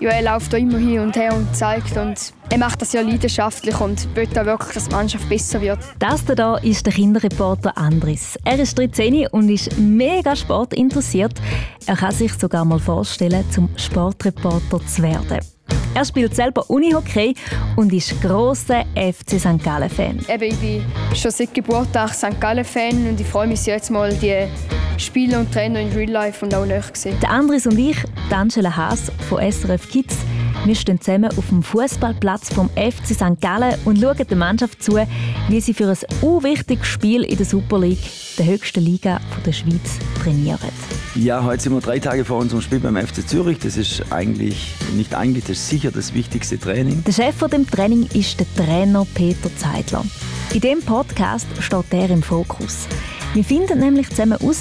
Ja, er läuft da immer hin und her und zeigt und er macht das ja leidenschaftlich und will auch wirklich, dass die Mannschaft besser wird. Das hier ist der Kinderreporter Andris. Er ist 13 und ist mega sportinteressiert. Er kann sich sogar mal vorstellen, zum Sportreporter zu werden. Er spielt selber Unihockey und ist grosser FC St. Gallen-Fan. Ich bin schon seit Geburtstag St. Gallen-Fan und ich freue mich jetzt mal, die Spieler und Trainer in Real Life und auch näher zu Der Andres und ich, Angela Haas von SRF Kids, wir stehen zusammen auf dem Fußballplatz vom FC St. Gallen und schauen der Mannschaft zu, wie sie für ein unwichtiges Spiel in der Super League, der höchsten Liga der Schweiz, trainieren. Ja, heute sind wir drei Tage vor unserem Spiel beim FC Zürich. Das ist eigentlich nicht eigentlich, das ist sicher das wichtigste Training. Der Chef von dem Training ist der Trainer Peter Zeidler. In dem Podcast steht er im Fokus. Wir finden nämlich zusammen heraus,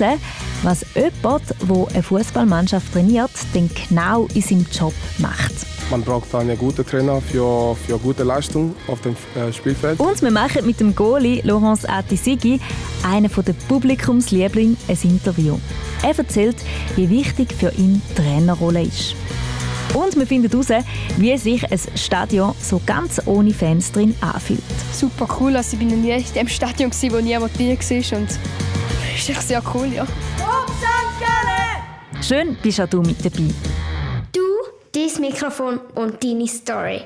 was jemand, der eine Fußballmannschaft trainiert, denn genau in seinem Job macht. Man braucht einen guten Trainer für, für gute Leistung auf dem äh, Spielfeld. Und wir machen mit dem Goalie Laurence Atisigi, einer der Publikumslieblinge, ein Interview. Er erzählt, wie wichtig für ihn die Trainerrolle ist. Und wir finden heraus, wie sich ein Stadion so ganz ohne Fans drin anfühlt. Super cool, also ich bin noch nie in dem Stadion, wo niemand drin war und das ist echt sehr cool, ja. Schön bist auch du mit dabei. Dein Mikrofon und deine Story.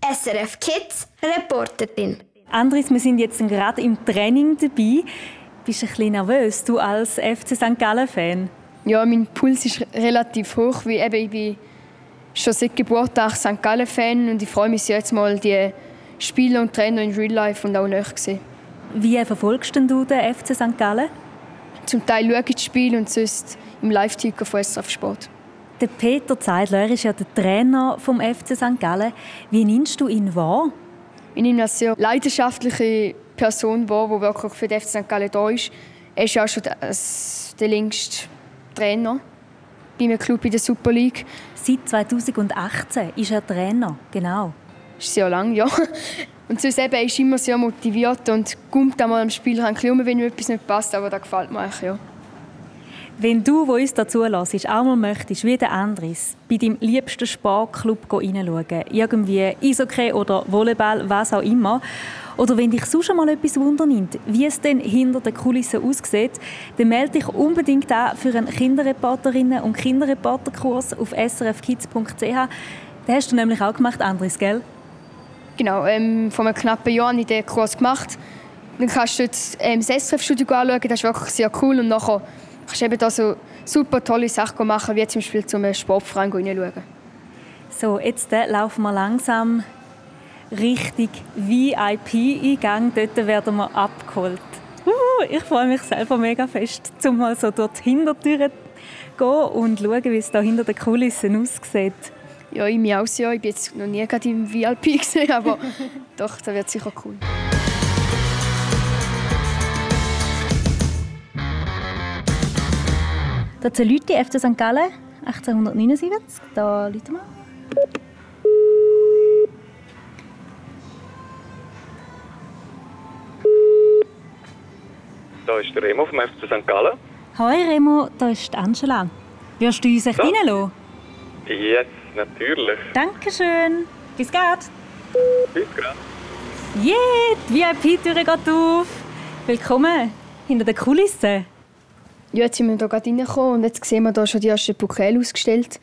SRF Kids Reporterin. Andres, wir sind jetzt gerade im Training dabei. Bist du ein bisschen nervös, du als FC St. Gallen-Fan? Ja, mein Puls ist relativ hoch, weil eben ich bin schon seit Geburtstag St. Gallen-Fan und ich freue mich jetzt mal, die Spieler und Trainer in Real Life und auch näher zu Wie verfolgst du den FC St. Gallen? Zum Teil schaue ich das Spiel und sonst im Live-Ticker von SRF Sport. Der Peter Zeidler ist ja der Trainer vom FC St. Gallen. Wie nimmst du ihn wahr? Ich nehme als sehr leidenschaftliche Person wahr, die wirklich für den FC St. Gallen da ist. Er ist ja auch schon der, der längste Trainer bei einem Club in der Super League. Seit 2018 ist er Trainer, genau. Das ist sehr lang, ja. Und sonst eben, er ist immer sehr motiviert und kommt einmal am Spiel ein bisschen wenn ihm etwas nicht passt, aber das gefällt mir eigentlich, ja. Wenn du, wo uns dazu lässt, auch mal möchtest, wie der Andres, bei deinem liebsten Sportclub reinschauen, irgendwie Eishockey oder Volleyball, was auch immer, oder wenn dich sonst mal etwas wundernimmt, wie es denn hinter den Kulissen aussieht, dann melde dich unbedingt an für einen Kinderreporterinnen- und Kinderreporterkurs auf srfkids.ch. Den hast du nämlich auch gemacht, Andres, gell? Genau, ähm, vor einem knappen Jahr habe ich den Kurs gemacht. Dann kannst du jetzt, ähm, das SRF-Studio anschauen, das ist wirklich sehr cool. Und nachher kannst du eben da so super tolle Sachen machen, wie zum Beispiel zum Sportverein hineinschauen. So, jetzt äh, laufen wir langsam Richtung VIP-Eingang. Dort werden wir abgeholt. Uh, ich freue mich selber mega fest, um mal so durch die Hintertüre zu gehen und schauen, wie es da hinter den Kulissen aussieht. Ja, ich mich auch sehr. Ich bin jetzt noch nie gerade im VIP gesehen, aber doch, das wird sicher cool. Da sind Leute, FC St. Gallen, 1879. Da Leute wir. Da ist der Remo vom FC St. Gallen. Hoi Remo, da ist Angela. Wirst du uns echt Ja. reinlassen? Jetzt, natürlich. Dankeschön. Bis gleich. Bis gerade. Yeah, die VIP-Tür geht auf. Willkommen hinter den Kulissen. Ja, jetzt sind wir hier gerade reingekommen und jetzt sehen wir hier schon die ersten Pokale ausgestellt.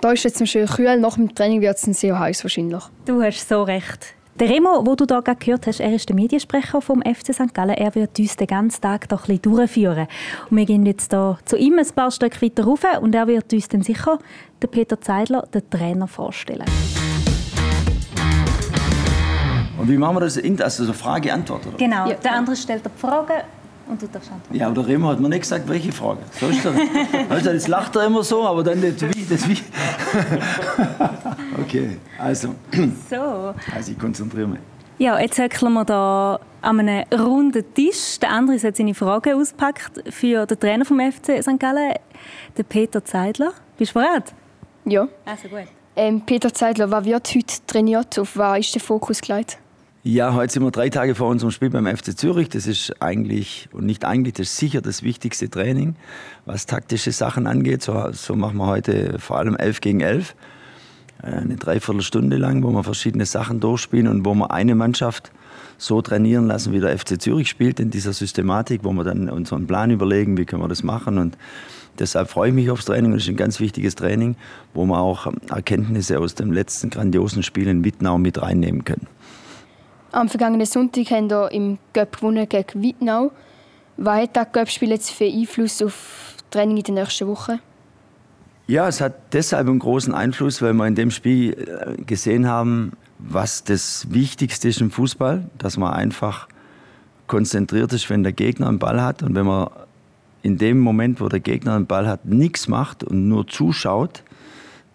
Da ist jetzt noch schön kühl, nach dem Training wird es dann sehr heiß wahrscheinlich. Du hast so recht. Der Remo, wo du da gerade gehört hast, er ist der Mediensprecher vom FC St. Gallen. Er wird uns den ganzen Tag da ein bisschen durchführen. Und wir gehen jetzt da zu ihm ein paar Stück weiter rauf und er wird uns dann sicher den Peter Zeidler, den Trainer, vorstellen. Und wie machen wir das? Also so Frage-Antwort, oder? Genau, Ja. der andere stellt die Fragen und du darfst antworten. Ja, aber der Remo hat mir nicht gesagt, welche Frage. So ist das. Also, jetzt lacht er immer so, aber dann nicht wie. Das wie. Okay, also, So. also ich konzentriere mich. Ja, jetzt hückeln wir da an einem runden Tisch. Der andere hat seine Fragen ausgepackt für den Trainer vom FC St. Gallen, den Peter Zeidler. Bist du bereit? Ja. Also gut. Ähm, Peter Zeidler, was wird heute trainiert? Auf was ist der Fokus gelegt? Ja, heute sind wir drei Tage vor unserem Spiel beim FC Zürich. Das ist eigentlich, und nicht eigentlich, das ist sicher das wichtigste Training, was taktische Sachen angeht. So, so machen wir heute vor allem 11 gegen 11. Äh, eine Dreiviertelstunde lang, wo wir verschiedene Sachen durchspielen und wo wir eine Mannschaft so trainieren lassen, wie der FC Zürich spielt, in dieser Systematik, wo wir dann unseren Plan überlegen, wie können wir das machen. Und deshalb freue ich mich aufs Training. Es ist ein ganz wichtiges Training, wo wir auch Erkenntnisse aus dem letzten grandiosen Spiel in Wittnau mit reinnehmen können. Am vergangenen Sonntag haben wir im Göpp gewonnen gegen Wittnau. Was hat das Göpp-Spiel jetzt für Einfluss auf das Training in den nächsten Wochen? Ja, es hat deshalb einen großen Einfluss, weil wir in dem Spiel äh, gesehen haben, was das Wichtigste ist im Fußball, dass man einfach konzentriert ist, wenn der Gegner einen Ball hat und wenn man in dem Moment, wo der Gegner einen Ball hat, nichts macht und nur zuschaut,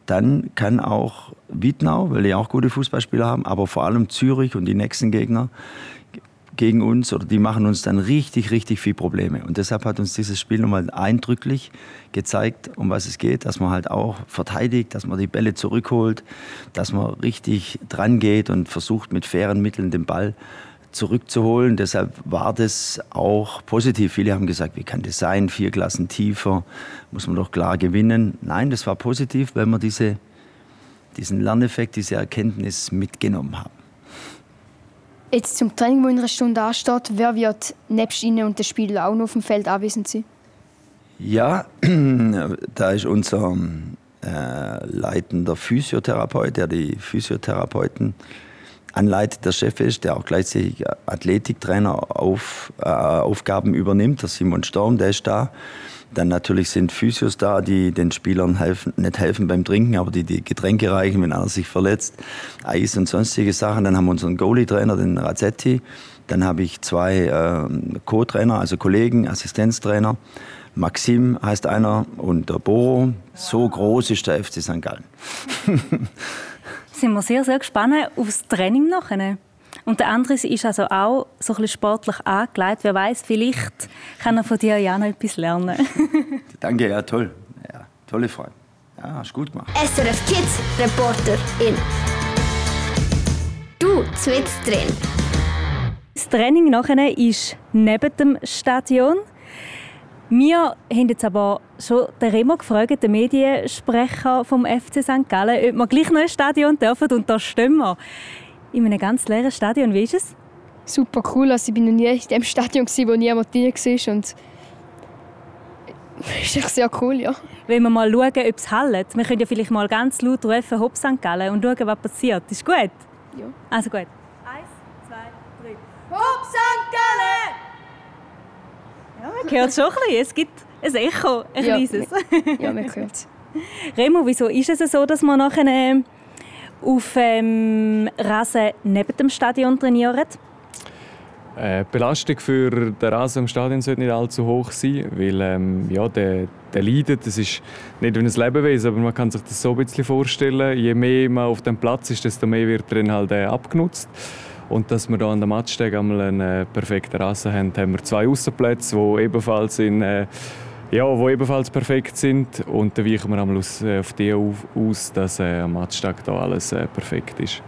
dann kann auch Wittnau, weil die auch gute Fußballspieler haben, aber vor allem Zürich und die nächsten Gegner gegen uns oder die machen uns dann richtig, richtig viel Probleme. Und deshalb hat uns dieses Spiel nochmal eindrücklich gezeigt, um was es geht, dass man halt auch verteidigt, dass man die Bälle zurückholt, dass man richtig dran geht und versucht mit fairen Mitteln den Ball zurückzuholen. Deshalb war das auch positiv. Viele haben gesagt, wie kann das sein? Vier Klassen tiefer, muss man doch klar gewinnen. Nein, das war positiv, weil wir diese, diesen Lerneffekt, diese Erkenntnis mitgenommen haben. Jetzt zum Training, das in einer Stunde ansteht, wer wird nebst Ihnen und den Spielern auch noch auf dem Feld anwesend sein? Ja, da ist unser äh, leitender Physiotherapeut, der die Physiotherapeuten anleitet, der Chef ist, der auch gleichzeitig Athletiktrainer auf, äh, Aufgaben übernimmt, der Simon Storm, der ist da. Dann natürlich sind Physios da, die den Spielern helfen, nicht helfen beim Trinken, aber die die Getränke reichen, wenn einer sich verletzt. Eis und sonstige Sachen. Dann haben wir unseren Goalie-Trainer, den Razzetti. Dann habe ich zwei äh, Co-Trainer, also Kollegen, Assistenztrainer. Maxim heißt einer und der Boro. So groß ist der FC St. Gallen. sind wir sehr, sehr gespannt aufs Training nachher. Und der andere ist also auch so ein bisschen sportlich angelegt. Wer weiß, vielleicht kann er von dir ja noch etwas lernen. Danke, ja, toll. Ja, tolle Frage. Ja, hast gut gemacht. SRF Kids Reporterin. Du zwitzt drin. Das Training nachher ist neben dem Stadion. Wir haben jetzt aber schon den Remo gefragt, den Mediensprecher vom FC St. Gallen, ob wir gleich noch ins Stadion dürfen. Und da stehen wir in einem ganz leeren Stadion. Wie ist es? Super cool. Also ich war noch nie in dem Stadion, wo niemand drin war. Und das ist echt sehr cool, ja. Wenn wir mal schauen, ob es hallt. Wir können ja vielleicht mal ganz laut rufen, Hopp St. Gallen und schauen, was passiert. Ist gut? Ja. Also gut. Eins, zwei, drei. Hopp St. Hört es schon ein bisschen. Es gibt ein Echo, ein ja, kleines. Ja, man hört es. Remo, wieso ist es so, dass man nachher äh, auf ähm, Rasen neben dem Stadion trainieren? Äh, die Belastung für den Rasen im Stadion sollte nicht allzu hoch sein, weil ähm, ja, der, der leidet. Das ist nicht wie ein Lebewesen, aber man kann sich das so ein bisschen vorstellen. Je mehr man auf dem Platz ist, desto mehr wird drin halt äh, abgenutzt. Und dass wir hier an der Matchsteg einmal einen äh, perfekten Rasen haben, haben wir zwei Außenplätze, die ebenfalls in äh, ja, wo ebenfalls perfekt sind. Und dann weichen wir einmal aus, äh, auf die aus, dass äh, am Matchtag da alles äh, perfekt ist.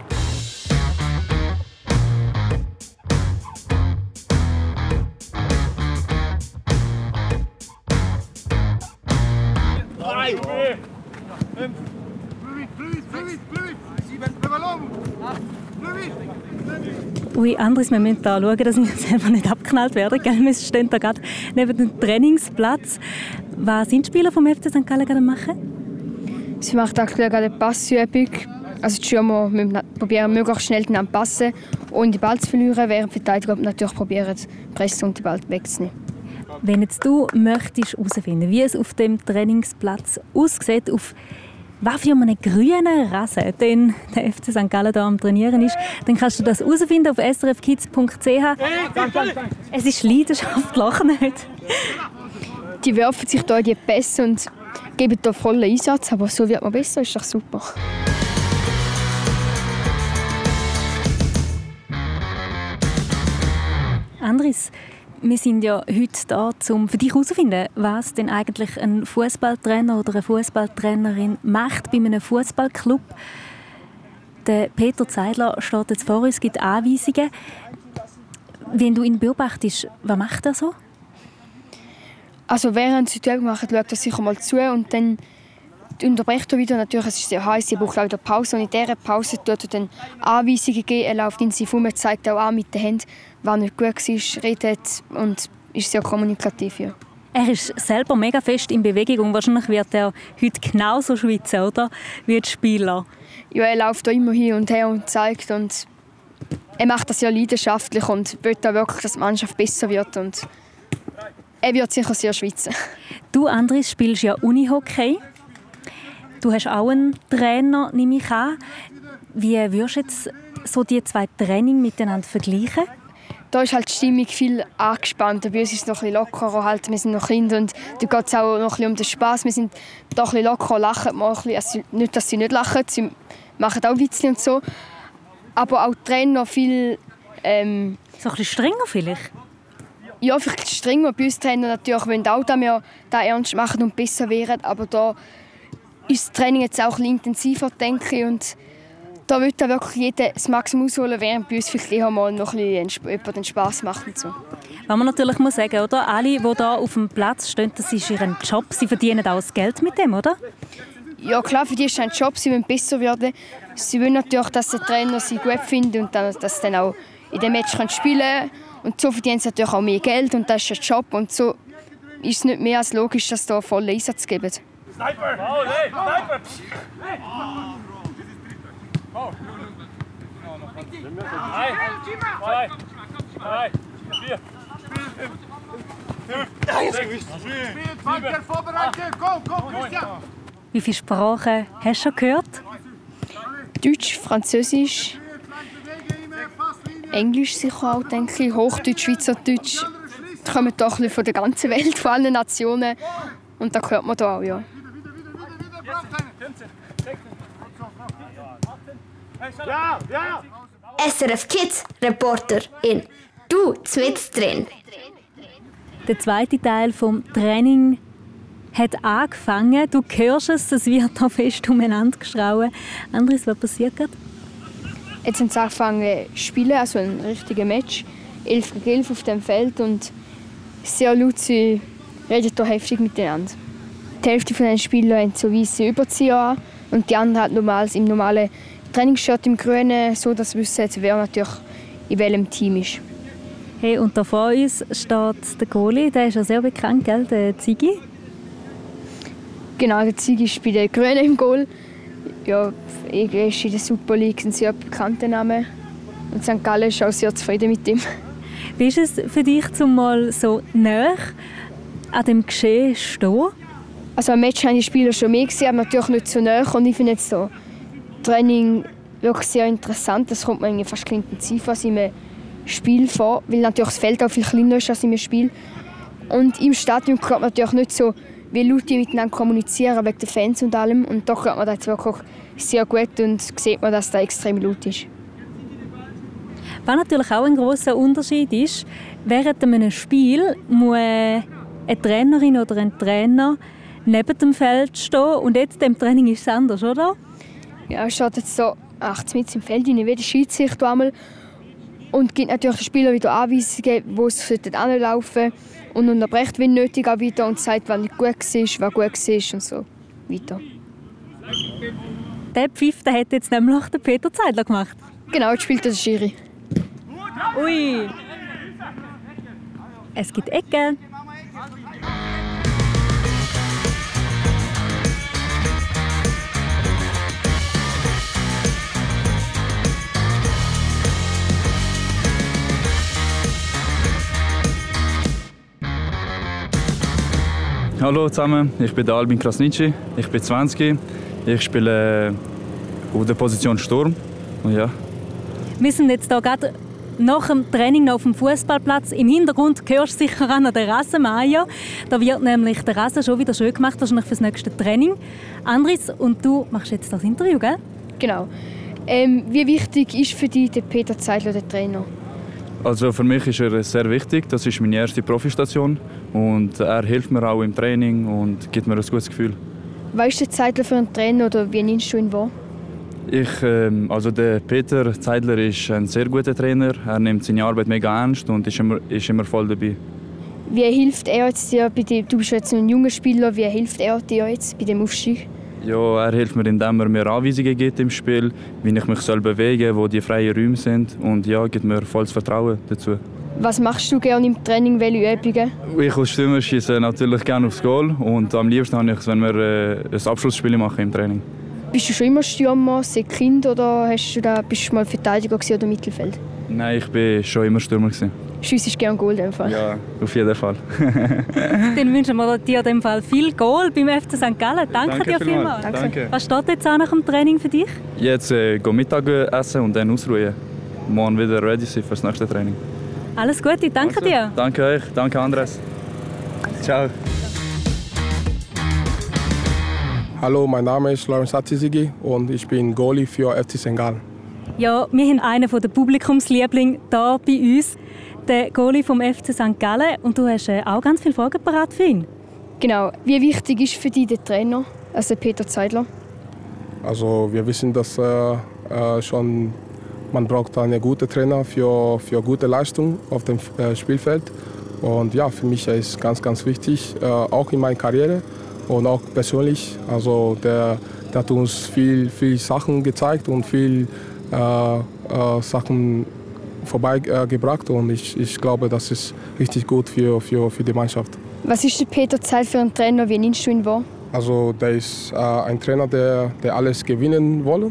Ui, Andres, wir müssen da schauen, dass wir selber nicht abknallt werden. Gell? Wir stehen da gerade neben dem Trainingsplatz. Was sind die Spieler vom FC St. Gallen gerade machen? Sie macht aktuell gerade eine Passübung. Also die Stürmer probieren, möglichst schnell den passen und den Ball zu verlieren, während die Verteidiger natürlich probieren, pressen und den Ball wegzunehmen. Wenn jetzt du möchtest herausfinden, wie es auf dem Trainingsplatz aussieht, auf was für einen grünen Rasen den der FC St. Gallen hier am Trainieren ist, dann kannst du das herausfinden auf srfkids.ch. Es ist Leidenschaft, lach nicht. Die werfen sich hier in die Pässe und geben hier vollen Einsatz, aber so wird man besser, ist doch super. Andres, wir sind ja heute da, um für dich herauszufinden, was denn eigentlich ein Fußballtrainer oder eine Fußballtrainerin macht bei einem Fußballclub. Der Peter Zeidler steht jetzt vor uns, gibt Anweisungen. Wenn du ihn beobachtest, was macht er so? Also während sie die Übung machen, schaut er sicher mal zu und dann unterbrecht er wieder. Natürlich, es ist sehr heiß, er braucht auch wieder Pause. Und in dieser Pause tut er dann Anweisungen geben. Er läuft in sich herum, zeigt auch an mit den Händen, was nicht gut war, redet und ist sehr kommunikativ. Ja. Er ist selber mega fest in Bewegung und wahrscheinlich wird er heute genauso schwitzen, oder? Wie die Spieler. Ja, er läuft da immer hin und her und zeigt und er macht das ja leidenschaftlich und will auch wirklich, dass die Mannschaft besser wird und er wird sicher sehr schwitzen. Du, Andres, spielst ja Unihockey. Du hast auch einen Trainer, nehme ich an. Wie würdest du jetzt so die zwei Training miteinander vergleichen? Da ist halt die Stimmung viel angespannter. Bei uns ist es noch ein bisschen lockerer. Halt. Wir sind noch Kinder und da geht es auch noch ein bisschen um den Spass. Wir sind da ein bisschen locker, lachen mal ein bisschen. Also nicht, dass sie nicht lachen, sie machen auch Witze und so. Aber auch die Trainer viel... Ähm, so ein bisschen strenger vielleicht? Ja, vielleicht strenger. Bei uns Trainer natürlich wollen auch, dass wir da ernst machen und besser werden. Aber da ist das Training jetzt auch ein intensiver, denke ich. Und da wird da wirklich jeder das Maximum ausholen, während bei uns vielleicht mal noch ein bisschen den Spass macht. Und so. Was man natürlich muss sagen, oder? Alle, die hier auf dem Platz stehen, das ist ihr Job. Sie verdienen auch das Geld mit dem, oder? Ja, klar, für die ist es ein Job. Sie wollen besser werden. Sie wollen natürlich, dass der Trainer sie gut findet und dann, dass sie dann auch in dem Match spielen können. Und so verdienen sie natürlich auch mehr Geld und das ist ein Job. Und so ist es nicht mehr als logisch, dass sie da vollen Einsatz geben. Sniper! Oh, hey, Sniper! Drei, zwei, drei, vier, Wie viele Sprachen hast du schon gehört? Deutsch, Französisch, Englisch sicher auch, denke ich, Hochdeutsch, Schweizerdeutsch. Die kommen doch von der ganzen Welt, von allen Nationen. Und da hört man da auch, ja. Ja, ja. SRF Kids Reporter in Du zwitzt drin. Der zweite Teil vom Training hat angefangen. Du hörst es, es wird da fest umeinander geschrauen. Andres, was passiert gerade? Jetzt haben sie angefangen zu spielen, also ein richtiges Match. 11 gegen 11 auf dem Feld und sehr laut, sie reden hier heftig miteinander. Die Hälfte der Spieler haben so weiße Überzieher an und die anderen halt normals im normalen Trainingsshirt im Grünen, so dass wir wissen, wer natürlich in welchem Team ist. Hey, und da vor uns steht der Goalie, der ist ja sehr bekannt, gell? der Ziggy. Genau, der Ziggy ist bei den Grünen im Goal. Ja, er ist in der Super League ein sehr bekannter Name. Und St. Gallen ist auch sehr zufrieden mit ihm. Wie ist es für dich, zum mal so nah an dem Geschehen zu stehen? Also am Match haben die Spieler schon mehr gesehen, aber natürlich nicht so nah. Und ich finde jetzt so Training wirklich sehr interessant. Das kommt mir fast intensiv als einem Spiel vor, weil natürlich das Feld auch viel kleiner ist als im Spiel. Und im Stadion hört man natürlich nicht so, wie laut die miteinander kommunizieren, wegen den Fans und allem. Und doch hört man das wirklich sehr gut und sieht man, dass das extrem laut ist. Was natürlich auch ein großer Unterschied ist, während einem Spiel muss eine Trainerin oder ein Trainer neben dem Feld stehen und jetzt im Training ist es anders, oder? Ja, steht jetzt so 80 Meter im Feld rein, wie der Schiedsrichter einmal und gibt natürlich den Spielern wieder Anweisungen, wo sie anlaufen und unterbrecht, wenn nötig, auch wieder und sagt, was nicht gut war, was gut war und so weiter. Der Pfiff der hat jetzt nämlich der Peter Zeidler gemacht. Genau, jetzt spielt der Schiri. Ui! Es gibt Ecken. Hallo zusammen, ich bin Albin Krasnitschi, ich bin 20, ich spiele auf der Position Sturm. Und ja. Wir sind jetzt hier gerade nach dem Training noch auf dem Fußballplatz. Im Hintergrund hörst du sicher an den Rasenmeier. Da wird nämlich der Rasen schon wieder schön gemacht, wahrscheinlich fürs nächste Training. Andris, und du machst jetzt das Interview, gell? Genau. Ähm, wie wichtig ist für dich der Peter Zeidler, der Trainer? Also für mich ist er sehr wichtig. Das ist meine erste Profistation und er hilft mir auch im Training und gibt mir ein gutes Gefühl. Was ist der Zeitler für einen Trainer oder wie nimmst du ihn wahr? Ich, ähm, also der Peter Zeidler ist ein sehr guter Trainer. Er nimmt seine Arbeit mega ernst und ist immer, ist immer voll dabei. Wie hilft er jetzt dir bei dem, du bist jetzt ein junger Spieler, wie hilft er dir jetzt bei dem Aufstieg? Ja, er hilft mir, indem er mir Anweisungen gibt im Spiel, wie ich mich soll bewegen soll, wo die freien Räume sind. Und ja, gibt mir volles Vertrauen dazu. Was machst du gerne im Training, welche Übungen? Ich als Stürmer schieße natürlich gerne aufs Goal und am liebsten habe ich es, wenn wir äh, ein Abschlussspiel machen im Training. Bist du schon immer Stürmer, seit Kind oder hast du da, bist du mal Verteidiger oder Mittelfeld? Nein, ich war schon immer Stürmer. Schiessest gerne Goal in dem Fall? Ja, auf jeden Fall. Dann wünschen wir dir in dem Fall viel Goal beim FC St. Gallen. Danke, Danke dir vielmals. vielmals. Danke. Was steht jetzt an nach dem Training für dich? Jetzt äh, gehen Mittag essen und dann ausruhen. Morgen wieder ready sein für das nächste Training. Alles Gute, danke dir. Danke euch, danke Andres. Ciao. Hallo, mein Name ist Lawrence Atizigi und ich bin Goalie für FC St. Gallen. Ja, wir haben einen der Publikumslieblinge hier bei uns, den Goalie vom FC St. Gallen. Und du hast äh, auch ganz viele Fragen parat für ihn. Genau. Wie wichtig ist für dich der Trainer, also Peter Zeidler? Also wir wissen, dass äh, äh, schon man braucht einen guten Trainer für, für gute Leistung auf dem äh, Spielfeld. Und ja, für mich ist es ganz, ganz wichtig, äh, auch in meiner Karriere und auch persönlich. Also der, der hat uns viel, viel Sachen gezeigt und viel äh, äh, Sachen vorbeigebracht und ich, ich glaube, das ist richtig gut für, für, für die Mannschaft. Was ist der Peter Zeit für ein Trainer? Wie nimmst du ihn wahr? Also der ist äh, ein Trainer, der, der alles gewinnen will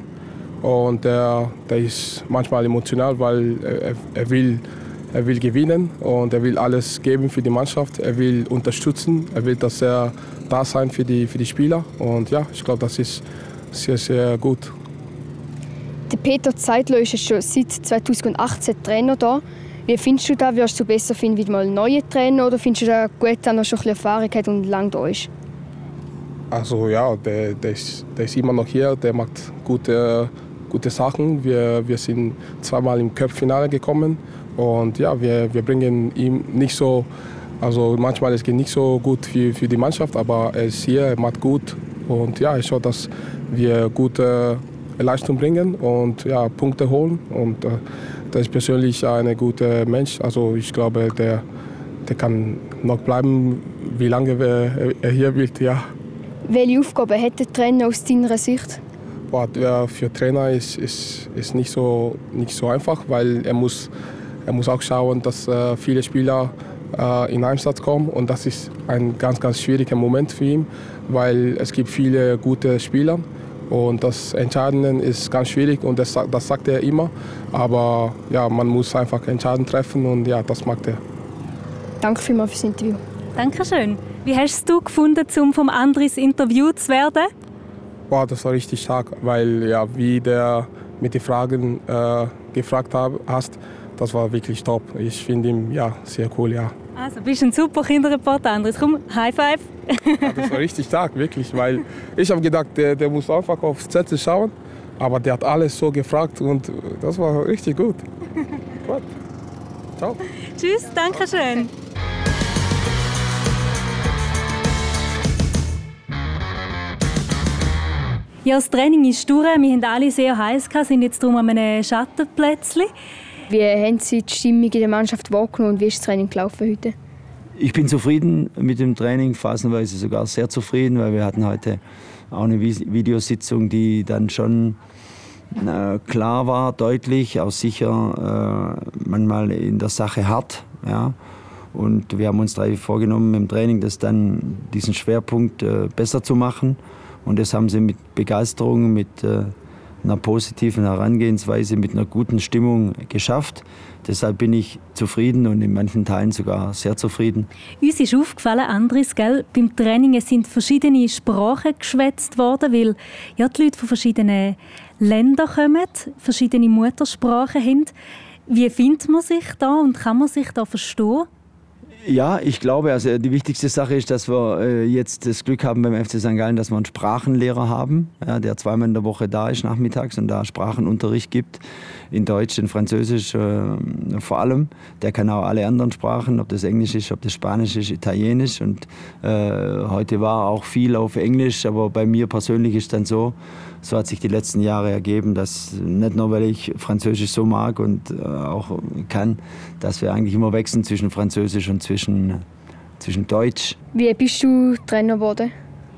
und der, der ist manchmal emotional, weil er, er, will, er will gewinnen und er will alles geben für die Mannschaft. Er will unterstützen, er will, dass er da sein für die, für die Spieler und ja, ich glaube, das ist sehr, sehr gut. Peter Zeidler ist schon seit 2018 Trainer da. Wie findest du das? Wirst du besser finden wie mal neue Trainer oder findest du das gut, dass er schon ein Erfahrung hat und lange da ist? Also ja, der, der, ist, der ist immer noch hier, der macht gute, gute Sachen. Wir, wir sind zweimal im Cup-Finale gekommen und ja, wir, wir bringen ihm nicht so, also manchmal es geht nicht so gut für, für die Mannschaft, aber er ist hier, er macht gut und ja, ich schaue, dass wir gute Leistung bringen und ja, Punkte holen. Und äh, der ist persönlich ein guter Mensch, also ich glaube, der, der kann noch bleiben, wie lange er hier will, ja. Welche Aufgabe hat der Trainer aus deiner Sicht? Boah, für Trainer ist es ist nicht, so, nicht so einfach, weil er muss, er muss auch schauen, dass äh, viele Spieler äh, in Einsatz kommen. Und das ist ein ganz, ganz schwieriger Moment für ihn, weil es gibt viele gute Spieler und das Entscheidende ist ganz schwierig und das, das sagt er immer, aber ja, man muss einfach Entscheidungen treffen und ja, das macht er. Danke vielmals fürs Interview. Dankeschön. Wie hast du gefunden, um vom Andres interviewt zu werden? Wow, das war richtig stark, weil ja, wie der mit den Fragen äh, gefragt hab, hast, das war wirklich top. Ich finde ihn ja sehr cool, ja. Also, bist ein super Kinderreporter, Andres. Komm, High Five. ja, das war richtig stark, wirklich, weil ich habe gedacht, der, der muss einfach aufs Zettel schauen, aber der hat alles so gefragt und das war richtig gut. gut. Ciao. Tschüss, danke schön. Ja, das Training ist durch. Wir haben alle sehr heiß, sind jetzt darum an einem Schattenplätzchen. Wie haben Sie die Stimmung in der Mannschaft wahrgenommen und wie ist das Training gelaufen heute? Ich bin zufrieden mit dem Training, phasenweise sogar sehr zufrieden, weil wir hatten heute auch eine Videositzung, die dann schon äh, klar war, deutlich, auch sicher äh, manchmal in der Sache hart. Ja. Und wir haben uns drei vorgenommen im Training, das dann diesen Schwerpunkt äh, besser zu machen. Und das haben sie mit Begeisterung, mit äh, einer positiven Herangehensweise, mit einer guten Stimmung geschafft. Deshalb bin ich zufrieden und in manchen Teilen sogar sehr zufrieden. Uns ist aufgefallen, Andres, gell, beim Training sind verschiedene Sprachen geschwätzt worden, weil ja, die Leute von verschiedenen Ländern kommen, verschiedene Muttersprachen haben. Wie findet man sich da und kann man sich da verstehen? Ja, ich glaube, also die wichtigste Sache ist, dass wir äh, jetzt das Glück haben beim FC St. Gallen, dass wir einen Sprachenlehrer haben, ja, der zweimal in der Woche da ist nachmittags und da Sprachenunterricht gibt, in Deutsch, in Französisch äh, vor allem. Der kann auch alle anderen Sprachen, ob das Englisch ist, ob das Spanisch ist, Italienisch und äh, heute war auch viel auf Englisch, aber bei mir persönlich ist dann so, so hat sich die letzten Jahre ergeben, dass nicht nur, weil ich Französisch so mag und äh, auch kann, dass wir eigentlich immer wechseln zwischen Französisch und zwischen, zwischen Deutsch. Wie bist du Trainer geworden?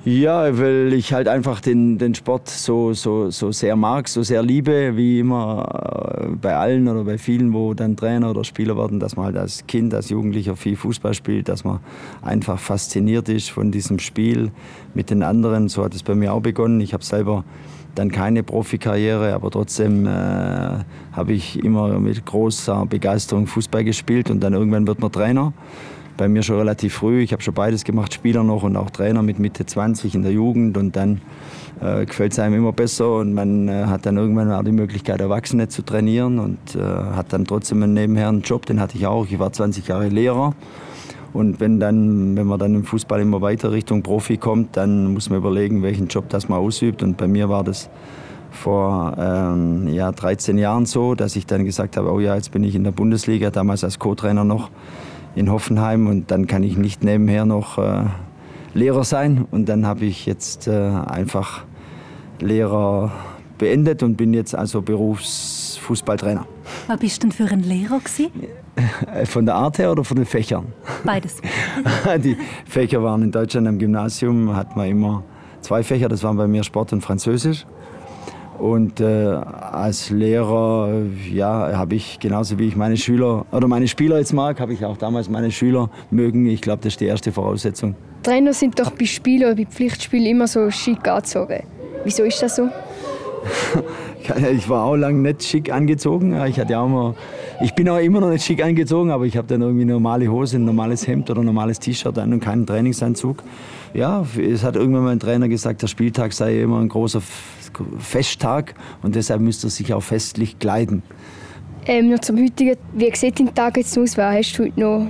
Ja, weil ich halt einfach den, den Sport so, so, so sehr mag, so sehr liebe, wie immer äh, bei allen oder bei vielen, wo dann Trainer oder Spieler werden, dass man halt als Kind, als Jugendlicher viel Fußball spielt, dass man einfach fasziniert ist von diesem Spiel mit den anderen. So hat es bei mir auch begonnen. Ich habe selber dann keine Profikarriere, aber trotzdem äh, habe ich immer mit großer Begeisterung Fußball gespielt und dann irgendwann wird man Trainer bei mir schon relativ früh. Ich habe schon beides gemacht, Spieler noch und auch Trainer mit Mitte 20 in der Jugend. Und dann äh, gefällt es einem immer besser und man äh, hat dann irgendwann auch die Möglichkeit, Erwachsene zu trainieren und äh, hat dann trotzdem einen nebenher einen Job, den hatte ich auch. Ich war 20 Jahre Lehrer. Und wenn, dann, wenn man dann im Fußball immer weiter Richtung Profi kommt, dann muss man überlegen, welchen Job das man ausübt. Und bei mir war das vor ähm, ja, 13 Jahren so, dass ich dann gesagt habe, oh ja, jetzt bin ich in der Bundesliga, damals als Co-Trainer noch in Hoffenheim und dann kann ich nicht nebenher noch äh, Lehrer sein. Und dann habe ich jetzt äh, einfach Lehrer beendet und bin jetzt also Berufsfußballtrainer. Was bist du denn für ein Lehrer gewesen? Von der Art her oder von den Fächern? Beides. Die Fächer waren in Deutschland am Gymnasium, hat man immer zwei Fächer, das waren bei mir Sport und Französisch. Und äh, als Lehrer, ja, habe ich genauso wie ich meine Schüler oder meine Spieler jetzt mag, habe ich auch damals meine Schüler mögen. Ich glaube, das ist die erste Voraussetzung. Trainer sind doch bei Spielen oder bei Pflichtspielen immer so schick angezogen. Wieso ist das so? ich war auch lange nicht schick angezogen. Ich, hatte auch immer, ich bin auch immer noch nicht schick angezogen, aber ich habe dann irgendwie eine normale Hose, ein normales Hemd oder ein normales T-Shirt an und keinen Trainingsanzug. Ja, es hat irgendwann mein Trainer gesagt, der Spieltag sei immer ein großer Festtag und deshalb müsste er sich auch festlich kleiden. Ähm, noch zum heutigen, wie sieht dein Tag jetzt aus? Was hast du heute noch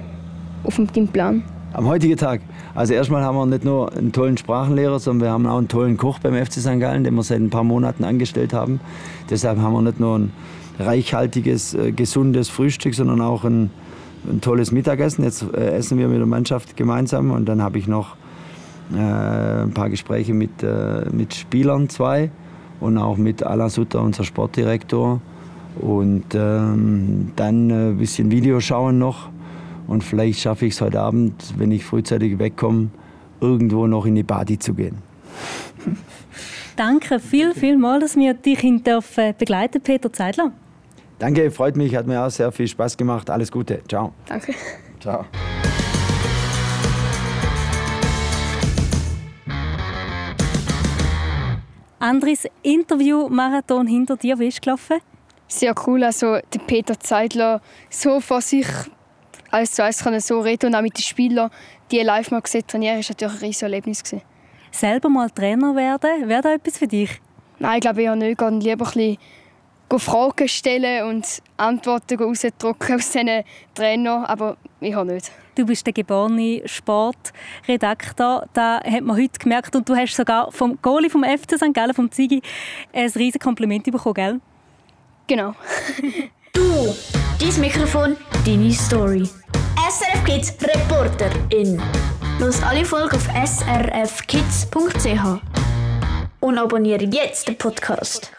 auf deinem Plan? Am heutigen Tag. Also erstmal haben wir nicht nur einen tollen Sprachenlehrer, sondern wir haben auch einen tollen Koch beim FC St. Gallen, den wir seit ein paar Monaten angestellt haben. Deshalb haben wir nicht nur ein reichhaltiges, äh, gesundes Frühstück, sondern auch ein, ein tolles Mittagessen. Jetzt äh, essen wir mit der Mannschaft gemeinsam und dann habe ich noch äh, ein paar Gespräche mit, äh, mit Spielern, zwei und auch mit Alain Sutter, unser Sportdirektor. Und ähm, dann ein bisschen Video schauen noch. Und vielleicht schaffe ich es heute Abend, wenn ich frühzeitig wegkomme, irgendwo noch in die Badi zu gehen. Danke viel, viel mal, dass wir dich dürfen begleiten, Peter Zeidler. Danke, freut mich, hat mir auch sehr viel Spaß gemacht. Alles Gute, ciao. Danke. Ciao. Andres Interview-Marathon hinter dir, wie ist gelaufen? Sehr cool, also der Peter Zeidler so vor sich als zu eins kann so reden und auch mit den Spielern, die live mal gesehen trainieren, ist natürlich ein riesiges Erlebnis gewesen. Selber mal Trainer werden, wäre das etwas für dich? Nein, ich glaube eher nicht. Ich gehe lieber ein bisschen Fragen stellen und Antworten rausdrücken aus diesen Trainern, aber ich habe nicht. Du bist der geborene Sportredakteur, das hat man heute gemerkt. Und du hast sogar vom Goalie vom FC St. Gallen, vom Zigi, ein riesiges Kompliment bekommen, gell? Genau. du, dein Mikrofon, deine Story. SRF Kids Reporter in. Los alle Folgen auf srfkids.ch und abonniere jetzt den Podcast.